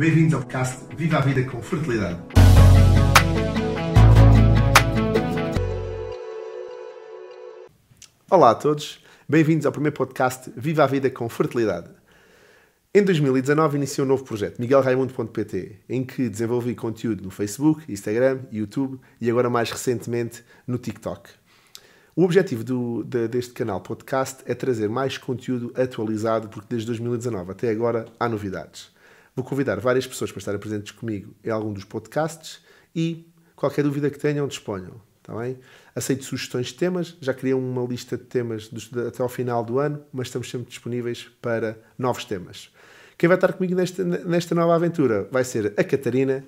Bem-vindos ao podcast Viva a Vida com Fertilidade. Olá a todos, bem-vindos ao primeiro podcast Viva a Vida com Fertilidade. Em 2019 iniciei um novo projeto, miguelraimundo.pt, em que desenvolvi conteúdo no Facebook, Instagram, YouTube e agora mais recentemente no TikTok. O objetivo do, de, deste canal podcast é trazer mais conteúdo atualizado, porque desde 2019 até agora há novidades. Vou convidar várias pessoas para estarem presentes comigo em algum dos podcasts e qualquer dúvida que tenham, disponham. Está bem? Aceito sugestões de temas, já criei uma lista de temas até ao final do ano, mas estamos sempre disponíveis para novos temas. Quem vai estar comigo nesta, nesta nova aventura vai ser a Catarina,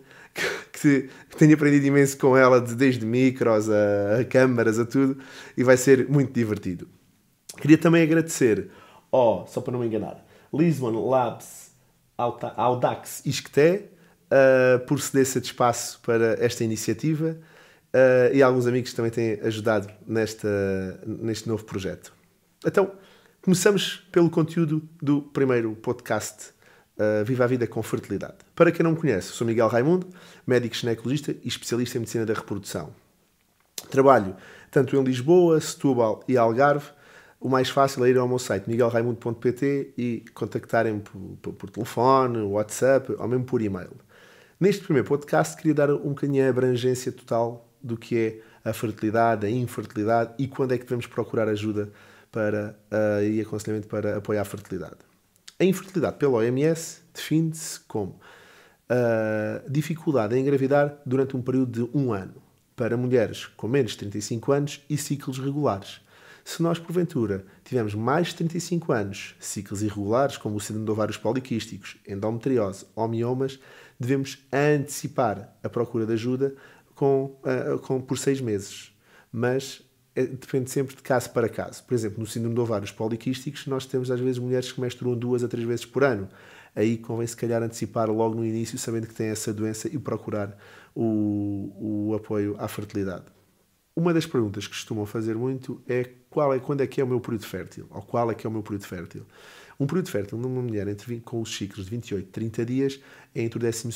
que, que tenho aprendido imenso com ela, desde micros a, a câmaras, a tudo, e vai ser muito divertido. Queria também agradecer ao, só para não me enganar, Lisbon Labs Audax Isqueté uh, por ceder esse espaço para esta iniciativa uh, e alguns amigos que também têm ajudado nesta, neste novo projeto. Então, começamos pelo conteúdo do primeiro podcast uh, Viva a Vida com Fertilidade. Para quem não me conhece, sou Miguel Raimundo, médico ginecologista e especialista em medicina da reprodução. Trabalho tanto em Lisboa, Setúbal e Algarve. O mais fácil é ir ao meu site miguelraimundo.pt e contactarem por, por, por, telefone, WhatsApp ou mesmo por e-mail. Neste primeiro podcast queria dar um bocadinho a abrangência total do que é a fertilidade, a infertilidade e quando é que devemos procurar ajuda para, uh, e aconselhamento para apoiar a fertilidade. A infertilidade pela OMS define-se como a dificuldade em engravidar durante um período de um ano para mulheres com menos de 35 anos e ciclos regulares. Se nós, porventura, tivermos mais de 35 anos, ciclos irregulares, como o síndrome de ovários poliquísticos, endometriose ou miomas, devemos antecipar a procura de ajuda com, uh, com, por seis meses. Mas é, depende sempre de caso para caso. Por exemplo, no síndrome de ovários poliquísticos, nós temos às vezes mulheres que menstruam duas a três vezes por ano. Aí convém se calhar antecipar logo no início, sabendo que tem essa doença e procurar o, o apoio à fertilidade. Uma das perguntas que costumam fazer muito é qual é quando é que é o meu período fértil, ou qual é que é o meu período fértil. Um período fértil numa mulher entre, com os ciclos de 28 e 30 dias é entre o 12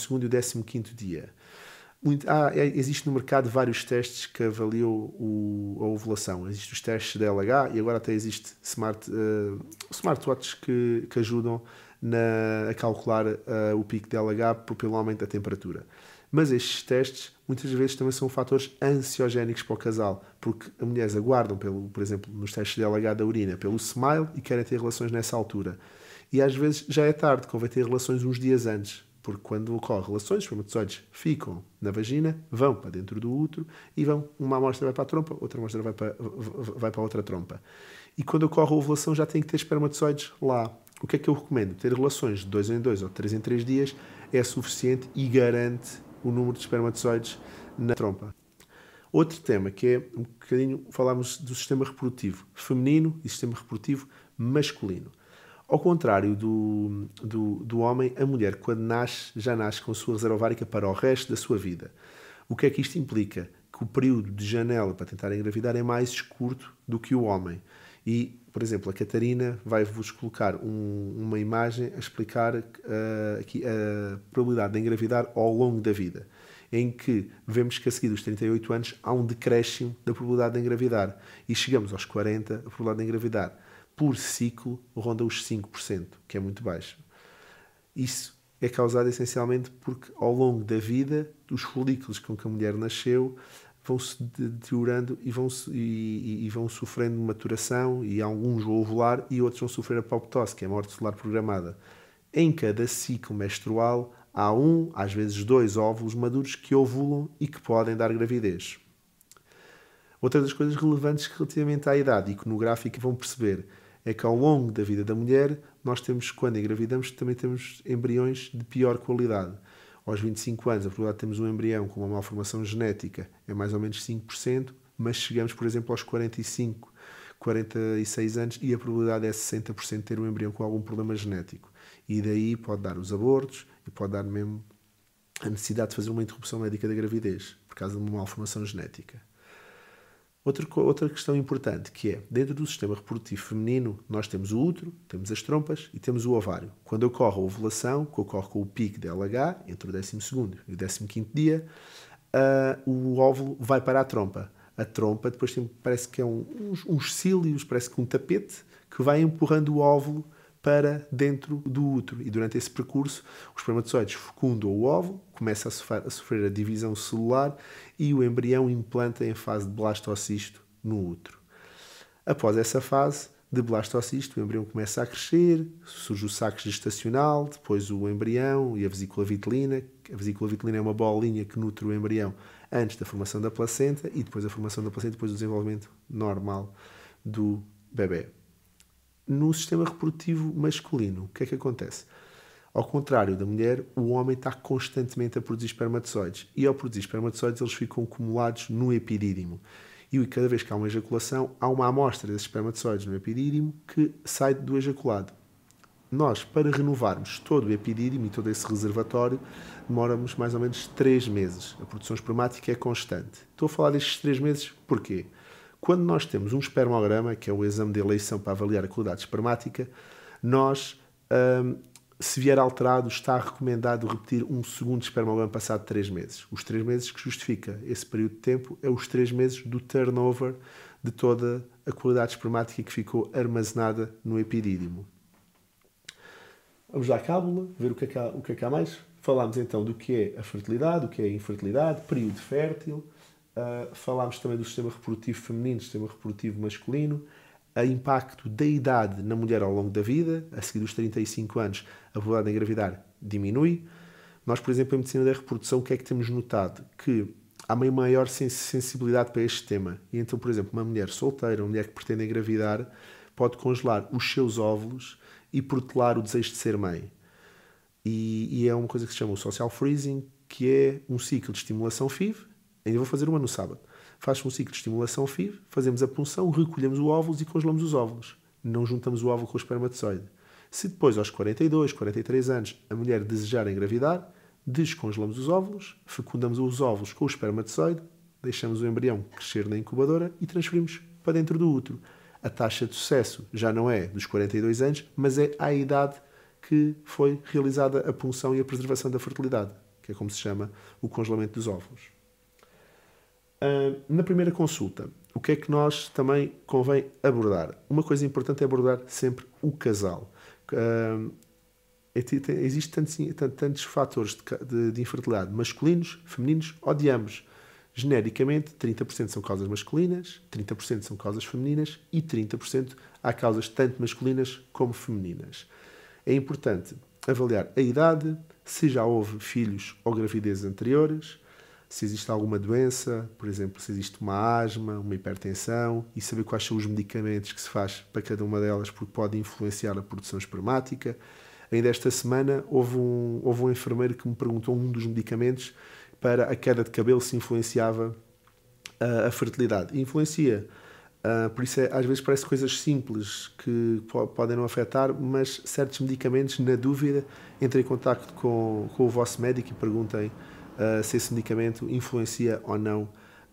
e o 15 dia. Muito, ah, é, existe no mercado vários testes que avaliam o, a ovulação. Existem os testes da LH e agora até existe smart, uh, smartwatches que, que ajudam na, a calcular uh, o pico de LH pelo aumento da temperatura. Mas estes testes muitas vezes também são fatores ansiogénicos para o casal, porque as mulheres aguardam, pelo, por exemplo, nos testes de LH da urina, pelo smile e querem ter relações nessa altura. E às vezes já é tarde, convém ter relações uns dias antes porque quando ocorre relações, os espermatozoides ficam na vagina, vão para dentro do útero e vão, uma amostra vai para a trompa, outra amostra vai para, vai para outra trompa. E quando ocorre a ovulação já tem que ter espermatozoides lá. O que é que eu recomendo? Ter relações de 2 em 2 ou 3 em 3 dias é suficiente e garante o número de espermatozoides na trompa. Outro tema que é um bocadinho, falámos do sistema reprodutivo feminino e sistema reprodutivo masculino. Ao contrário do, do, do homem, a mulher, quando nasce, já nasce com a sua reserva ovárica para o resto da sua vida. O que é que isto implica? Que o período de janela para tentar engravidar é mais curto do que o homem. E, por exemplo, a Catarina vai-vos colocar um, uma imagem a explicar uh, aqui a probabilidade de engravidar ao longo da vida, em que vemos que a seguir dos 38 anos há um decréscimo da probabilidade de engravidar e chegamos aos 40, a probabilidade de engravidar por ciclo ronda os 5%, que é muito baixo. Isso é causado essencialmente porque ao longo da vida os folículos com que a mulher nasceu vão se deteriorando e vão, e, e, vão sofrendo maturação e alguns vão ovular e outros vão sofrer apoptose, que é a morte solar programada. Em cada ciclo menstrual há um, às vezes dois óvulos maduros que ovulam e que podem dar gravidez. Outra das coisas relevantes relativamente à idade iconográfica vão perceber é que ao longo da vida da mulher, nós temos, quando engravidamos, também temos embriões de pior qualidade. Aos 25 anos, a probabilidade de termos um embrião com uma malformação genética é mais ou menos 5%, mas chegamos, por exemplo, aos 45, 46 anos e a probabilidade é 60% de ter um embrião com algum problema genético. E daí pode dar os abortos e pode dar mesmo a necessidade de fazer uma interrupção médica da gravidez, por causa de uma malformação genética. Outra, outra questão importante que é, dentro do sistema reprodutivo feminino, nós temos o útero, temos as trompas e temos o ovário. Quando ocorre a ovulação, que ocorre com o pico de LH, entre o 12 e o 15 dia, uh, o óvulo vai para a trompa. A trompa depois tem, parece que é um, uns, uns cílios, parece que um tapete, que vai empurrando o óvulo para dentro do útero. E durante esse percurso, os espermatozoides fecundam o óvulo, começa a sofrer, a sofrer a divisão celular e o embrião implanta em fase de blastocisto no útero. Após essa fase de blastocisto, o embrião começa a crescer, surge o saco gestacional, depois o embrião e a vesícula vitelina. A vesícula vitelina é uma bolinha que nutre o embrião antes da formação da placenta e depois a formação da placenta, depois o desenvolvimento normal do bebê no sistema reprodutivo masculino, o que é que acontece? Ao contrário da mulher, o homem está constantemente a produzir espermatozoides. E ao produzir espermatozoides, eles ficam acumulados no epidídimo. E cada vez que há uma ejaculação, há uma amostra desses espermatozoides no epidídimo que sai do ejaculado. Nós, para renovarmos todo o epidídimo e todo esse reservatório, demoramos mais ou menos 3 meses. A produção espermática é constante. Estou a falar destes 3 meses porquê? Quando nós temos um espermograma, que é o exame de eleição para avaliar a qualidade espermática, nós, hum, se vier alterado, está recomendado repetir um segundo espermograma passado três meses. Os três meses que justifica esse período de tempo é os três meses do turnover de toda a qualidade espermática que ficou armazenada no epidídimo. Vamos à cábula, ver o que, é que há, o que é que há mais. Falámos então do que é a fertilidade, o que é a infertilidade, período fértil, Uh, falámos também do sistema reprodutivo feminino, sistema reprodutivo masculino, o impacto da idade na mulher ao longo da vida, a seguir dos 35 anos, a probabilidade de engravidar diminui. Nós, por exemplo, em medicina da reprodução, o que é que temos notado? Que há uma maior sensibilidade para este tema. E então, por exemplo, uma mulher solteira, uma mulher que pretende engravidar, pode congelar os seus óvulos e protelar o desejo de ser mãe. E, e é uma coisa que se chama o social freezing, que é um ciclo de estimulação FIV, Ainda vou fazer uma no sábado. Faz-se um ciclo de estimulação FIV, fazemos a punção, recolhemos os óvulos e congelamos os óvulos. Não juntamos o óvulo com o espermatozoide. Se depois, aos 42, 43 anos, a mulher desejar engravidar, descongelamos os óvulos, fecundamos os óvulos com o espermatozoide, deixamos o embrião crescer na incubadora e transferimos para dentro do útero. A taxa de sucesso já não é dos 42 anos, mas é à idade que foi realizada a punção e a preservação da fertilidade, que é como se chama o congelamento dos óvulos. Uh, na primeira consulta, o que é que nós também convém abordar? Uma coisa importante é abordar sempre o casal. Uh, Existem tantos, tantos fatores de, de, de, infertilidade masculinos, femininos ou de ambos. Genericamente, 30% são causas masculinas, 30% são causas femininas e 30% há causas tanto masculinas como femininas. É importante avaliar a idade, se já houve filhos ou gravidezes anteriores, se existe alguma doença, por exemplo, se existe uma asma, uma hipertensão, e saber quais são os medicamentos que se faz para cada uma delas, porque pode influenciar a produção espermática. Ainda esta semana houve um, houve um enfermeiro que me perguntou um dos medicamentos para a queda de cabelo se influenciava a, a fertilidade. Influencia. Uh, por isso, é, às vezes, parece coisas simples que podem não afetar, mas certos medicamentos, na dúvida, entrem em contato com, com o vosso médico e perguntem se esse medicamento influencia ou não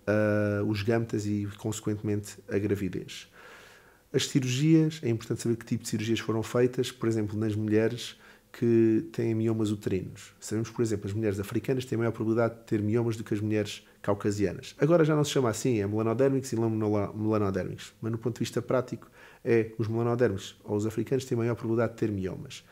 uh, os gametas e, consequentemente, a gravidez. As cirurgias, é importante saber que tipo de cirurgias foram feitas, por exemplo, nas mulheres que têm miomas uterinos. Sabemos, por exemplo, as mulheres africanas têm maior probabilidade de ter miomas do que as mulheres caucasianas. Agora já não se chama assim, é melanodérmicos e melanodérmicos, mas no ponto de vista prático é os melanodérmicos ou os africanos têm maior probabilidade de ter miomas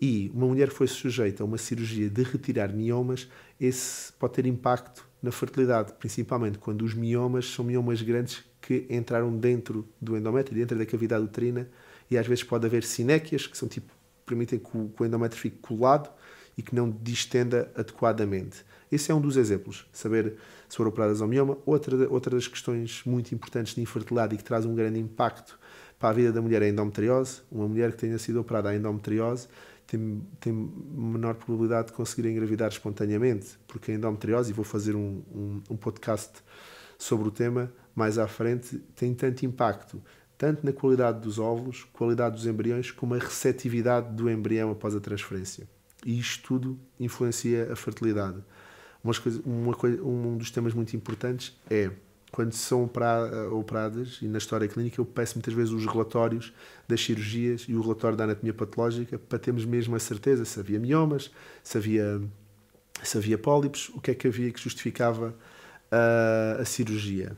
e uma mulher foi sujeita a uma cirurgia de retirar miomas, esse pode ter impacto na fertilidade, principalmente quando os miomas são miomas grandes que entraram dentro do endométrio, dentro da cavidade uterina, e às vezes pode haver sinéquias, que são tipo, permitem que o, que o endométrio fique colado e que não distenda adequadamente. Esse é um dos exemplos, saber se foram operadas ao mioma. Outra, outra das questões muito importantes de infertilidade e que traz um grande impacto para a vida da mulher é a endometriose. Uma mulher que tenha sido operada à endometriose tem, tem menor probabilidade de conseguir engravidar espontaneamente, porque a endometriose, e vou fazer um, um, um podcast sobre o tema mais à frente, tem tanto impacto, tanto na qualidade dos óvulos, qualidade dos embriões, como a receptividade do embrião após a transferência. E isto tudo influencia a fertilidade. Uma coisa, uma coisa, um dos temas muito importantes é quando são operadas, e na história clínica eu peço muitas vezes os relatórios das cirurgias e o relatório da anatomia patológica para termos mesmo a certeza se havia miomas, se havia, se havia pólipos, o que é que havia que justificava a, a cirurgia.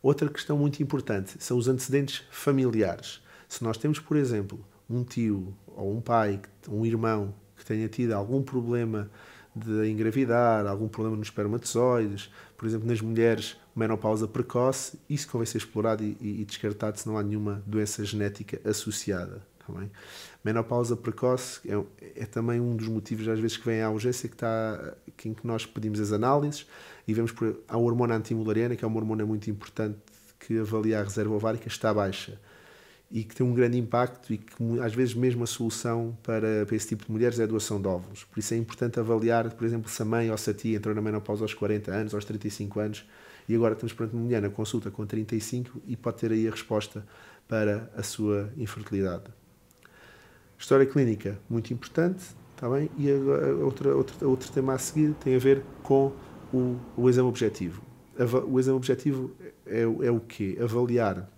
Outra questão muito importante são os antecedentes familiares. Se nós temos, por exemplo, um tio ou um pai, um irmão que tenha tido algum problema de engravidar, algum problema nos espermatozoides, por exemplo, nas mulheres, menopausa precoce, isso convém ser explorado e, e, descartado se não há nenhuma doença genética associada. Também. Tá menopausa precoce é, é, também um dos motivos, às vezes, que vem à urgência, que está, que, em que nós pedimos as análises e vemos por a hormona antimulariana, que é uma hormona muito importante que avalia a reserva ovárica, está baixa e que tem um grande impacto e que às vezes mesmo a solução para, para esse tipo de mulheres é a doação de óvulos. Por isso é importante avaliar, por exemplo, se a mãe ou se a tia entrou na menopausa aos 40 anos, aos 35 anos, e agora estamos perante uma mulher na consulta com 35 e pode ter aí a resposta para a sua infertilidade. História clínica, muito importante, está bem? E agora, outra, outra, outro tema a seguir tem a ver com o, o exame objetivo. O exame objetivo é, é o quê? Avaliar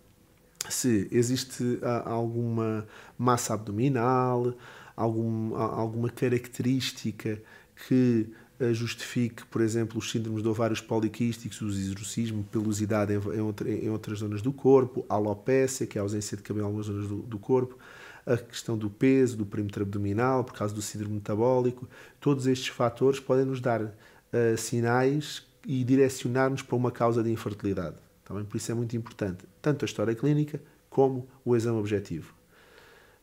se existe ah, alguma massa abdominal, algum, alguma característica que ah, justifique, por exemplo, os síndromes de ovários poliquísticos, o exorcismo, pelosidade em, outra, em, outras zonas do corpo, alopécia, que é a ausência de cabelo em algumas zonas do, do, corpo, a questão do peso, do perímetro abdominal, por causa do síndrome metabólico. Todos estes fatores podem nos dar uh, sinais e direcionar-nos para uma causa de infertilidade. Também por isso é muito importante tanto a história clínica como o exame objetivo.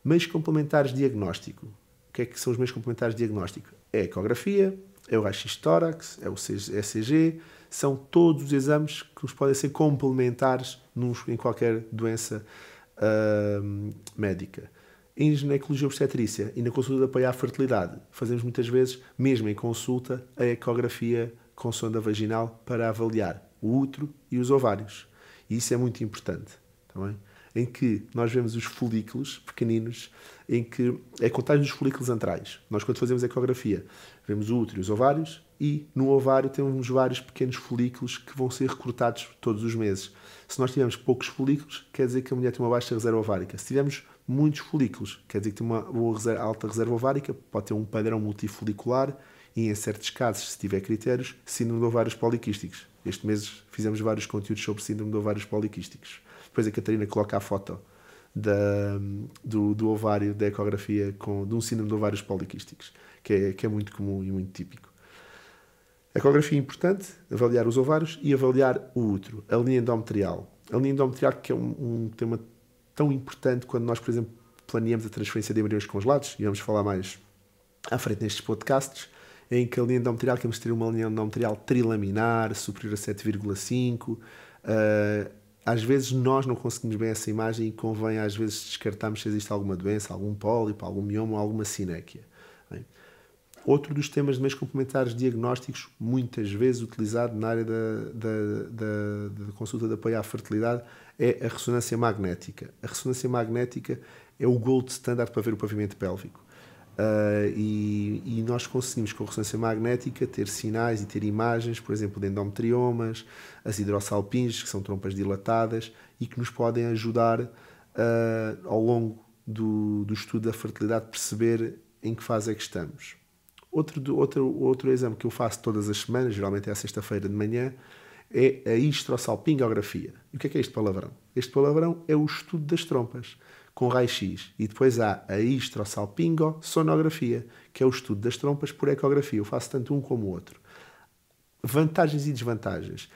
Meios complementares de diagnóstico. O que é que são os meios complementares de diagnóstico? É a ecografia, é o raio-x tórax, é o ECG, são todos os exames que nos podem ser complementares em qualquer doença uh, médica. Em ginecologia obstetrícia e na consulta de apoio à fertilidade, fazemos muitas vezes, mesmo em consulta, a ecografia com sonda vaginal para avaliar o útero e os ovários. E isso é muito importante. Também em que nós vemos os folículos pequeninos, em que é contagem dos folículos antrais. Nós, quando fazemos ecografia, vemos o útero e os ovários, e no ovário temos vários pequenos folículos que vão ser recrutados todos os meses. Se nós tivermos poucos folículos, quer dizer que a mulher tem uma baixa reserva ovárica. Se tivermos muitos folículos, quer dizer que tem uma alta reserva ovárica, pode ter um padrão multifolicular e, em certos casos, se tiver critérios, síndrome de ovários poliquísticos. Este mês fizemos vários conteúdos sobre síndrome de ovários poliquísticos. Depois a Catarina coloca a foto da, do, do, ovário, da ecografia com, de um síndrome de ovários poliquísticos, que é, que é muito comum e muito típico. Ecografia é importante, avaliar os ovários e avaliar o útero, a linha endometrial. A linha endometrial que é um, um tema tão importante quando nós, por exemplo, planeamos a transferência de embriões congelados, e vamos falar mais à frente nestes podcasts, em que a linha endometrial queremos ter uma linha endometrial trilaminar, superior a 7,5. Uh, ah, às vezes nós não conseguimos bem essa imagem e convém às vezes descartarmos se existe alguma doença, algum pólipo, algum mioma alguma sinéquia. Bem, outro dos temas de meios complementares diagnósticos, muitas vezes utilizado na área da, da, da, da consulta de apoio à fertilidade, é a ressonância magnética. A ressonância magnética é o gold standard para ver o pavimento pélvico. Uh, e, e, nós conseguimos com a ressonância magnética ter sinais e ter imagens, por exemplo, de endometriomas, as hidrossalpinges, que são trompas dilatadas e que nos podem ajudar uh, ao longo do, do estudo da fertilidade perceber em que fase é que estamos. Outro, outro, outro exame que eu faço todas as semanas, geralmente é a sexta-feira de manhã, é a histrossalpingografia. E o que é, que é este palavrão? Este palavrão é o estudo das trompas com raio-x. E depois há a histrossalpingo-sonografia, que é o estudo das trompas por ecografia. Eu faço tanto um como o outro. Vantagens e desvantagens.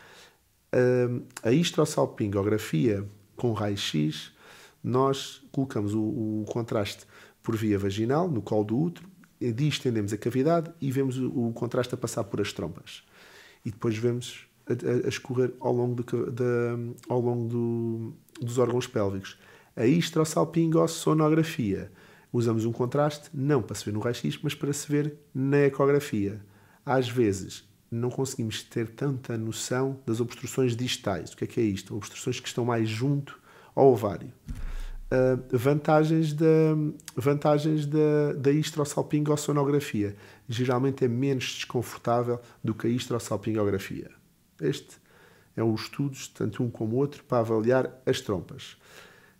a histrossalpingografia com raio-x, nós colocamos o, o, contraste por via vaginal, no colo do útero, distendemos a cavidade e vemos o, o contraste a passar por as trompas. E depois vemos a, a, a escorrer ao longo, de, ao longo do, dos órgãos pélvicos a histrossalpingosonografia. Usamos um contraste não para se ver no raio-x, mas para se ver na ecografia. Às vezes não conseguimos ter tanta noção das obstruções distais. O que é que é isto? Obstruções que estão mais junto ao ovário. Uh, vantagens da, vantagens da, da histrossalpingosonografia. Geralmente é menos desconfortável do que a histrossalpingografia. Este é os estudos, tanto um como outro, para avaliar as trompas.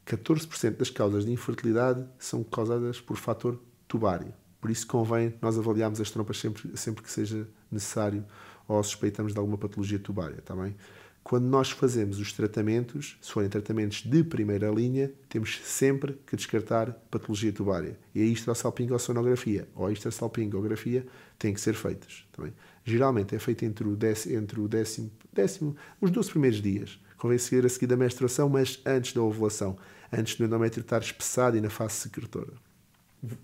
14% das causas de infertilidade são causadas por fator tubário. Por isso convém nós avaliarmos as trompas sempre, sempre que seja necessário ou suspeitamos de alguma patologia tubária, está bem? Quando nós fazemos os tratamentos, se forem tratamentos de primeira linha, temos sempre que descartar patologia tubária. E a histosalpingosonografia ou a histosalpingografia têm que ser feitas. Também. Geralmente é feito entre o, décimo, entre o décimo, décimo, os 12 primeiros dias. Convém seguir a seguir da menstruação, mas antes da ovulação, antes do endométrio estar espessado e na fase secretora.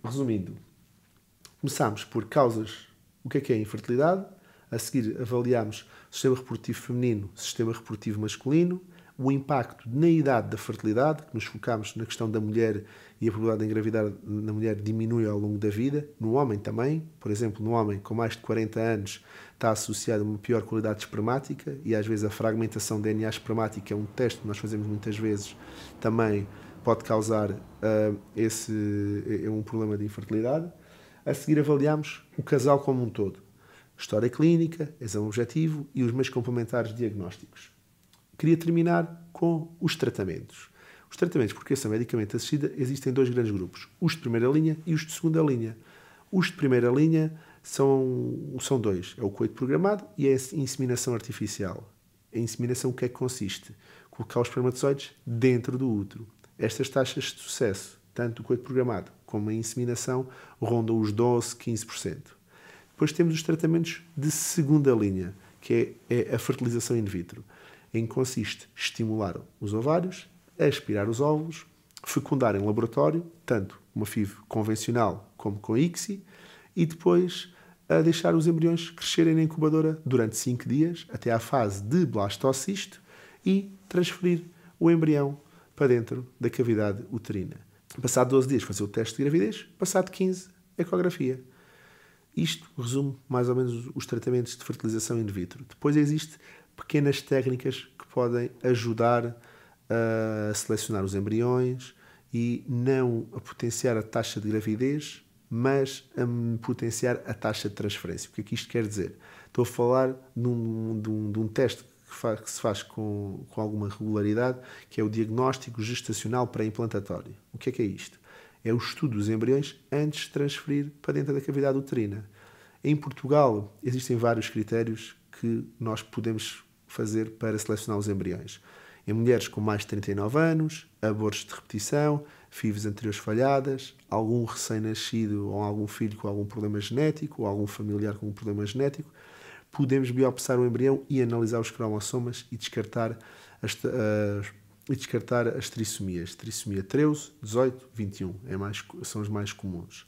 Resumindo, começamos por causas. O que é que é a infertilidade? A seguir avaliamos sistema reprodutivo feminino, sistema reprodutivo masculino, o impacto na idade da fertilidade, que nos focamos na questão da mulher e a probabilidade de engravidar na mulher diminui ao longo da vida, no homem também, por exemplo, no homem com mais de 40 anos está associado a uma pior qualidade espermática e às vezes a fragmentação de DNA espermática é um teste que nós fazemos muitas vezes, também pode causar uh, esse é um problema de infertilidade. A seguir avaliamos o casal como um todo história clínica, exame objetivo e os meios complementares diagnósticos. Queria terminar com os tratamentos. Os tratamentos por criação medicamente assistida existem dois grandes grupos, os de primeira linha e os de segunda linha. Os de primeira linha são, são dois, é o coito programado e a inseminação artificial. A inseminação o que é que consiste? Colocar os espermatozoides dentro do útero. Estas taxas de sucesso, tanto do coito programado como a inseminação, rondam os 12, 15%. Depois temos os tratamentos de segunda linha, que é, é a fertilização in vitro, em que consiste estimular os ovários, aspirar os óvulos, fecundar em laboratório, tanto uma FIV convencional como com ICSI, e depois a deixar os embriões crescerem na incubadora durante 5 dias, até à fase de blastocisto, e transferir o embrião para dentro da cavidade uterina. Passado 12 dias, fazer o teste de gravidez, passado 15, ecografia. Isto resume mais ou menos os tratamentos de fertilização in vitro. Depois existem pequenas técnicas que podem ajudar a selecionar os embriões e não a potenciar a taxa de gravidez, mas a potenciar a taxa de transferência. O que é que isto quer dizer? Estou a falar de um, de um, de um teste que, faz, que, se faz com, com alguma regularidade, que é o diagnóstico gestacional pré-implantatório. O que é que é isto? é o estudo dos embriões antes de transferir para dentro da cavidade uterina. Em Portugal, existem vários critérios que nós podemos fazer para selecionar os embriões. Em mulheres com mais de 39 anos, abortos de repetição, FIVs anteriores falhadas, algum recém-nascido ou algum filho com algum problema genético ou algum familiar com um problema genético, podemos biopsar o embrião e analisar os cromossomas e descartar as, as e descartar as trissomias. Trissomia 13, 18, 21 é mais, são os mais comuns.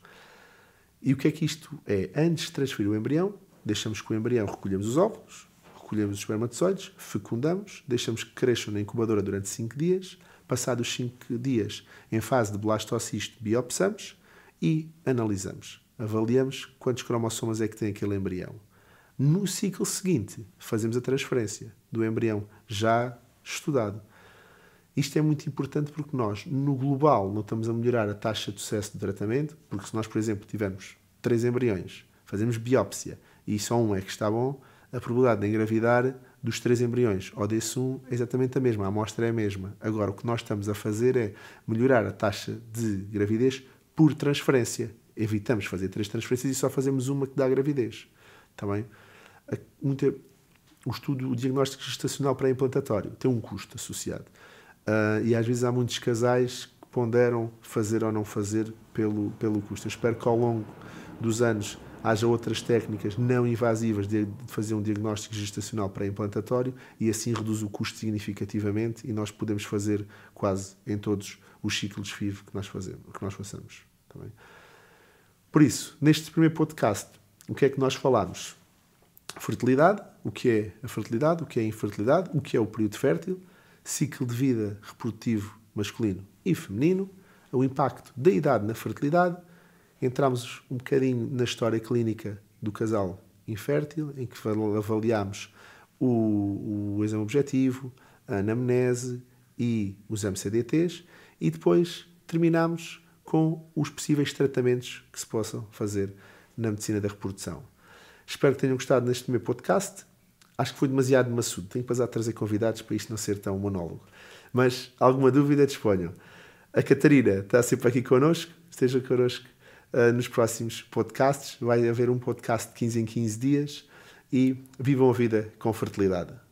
E o que é que isto é? Antes de transferir o embrião, deixamos que o embrião recolhemos os óvulos, recolhemos os espermatozoides, fecundamos, deixamos que cresçam na incubadora durante 5 dias. Passados 5 dias, em fase de blastocisto, biopsamos e analisamos. Avaliamos quantos cromossomas é que tem aquele embrião. No ciclo seguinte, fazemos a transferência do embrião já estudado isto é muito importante porque nós, no global, não estamos a melhorar a taxa de sucesso do tratamento, porque se nós, por exemplo, tivermos três embriões, fazemos biópsia e só um é que está bom, a probabilidade de engravidar dos três embriões ou desse um é exatamente a mesma, a amostra é a mesma. Agora, o que nós estamos a fazer é melhorar a taxa de gravidez por transferência. Evitamos fazer três transferências e só fazemos uma que dá gravidez. Está bem? O estudo, o diagnóstico gestacional pré-implantatório tem um custo associado. Uh, e às vezes há muitos casais que ponderam fazer ou não fazer pelo, pelo custo. Eu espero que ao longo dos anos haja outras técnicas não invasivas de, fazer um diagnóstico gestacional pré-implantatório e assim reduz o custo significativamente e nós podemos fazer quase em todos os ciclos FIV que nós fazemos, que nós façamos. Também. Tá Por isso, neste primeiro podcast, o que é que nós falamos? Fertilidade, o que é a fertilidade, o que é a infertilidade, o que é o período fértil, ciclo de vida reprodutivo masculino e feminino, o impacto da idade na fertilidade, entramos um bocadinho na história clínica do casal infértil, em que avaliamos o, o exame objetivo, a anamnese e os MCDTs, e depois terminamos com os possíveis tratamentos que se possam fazer na medicina da reprodução. Espero que tenham gostado neste meu podcast. Acho que foi demasiado maçudo. Tenho que passar a trazer convidados para isto não ser tão monólogo. Mas alguma dúvida, disponham. A Catarina está sempre aqui connosco. Esteja connosco uh, nos próximos podcasts. Vai haver um podcast de 15 em 15 dias. E vivam a vida com fertilidade.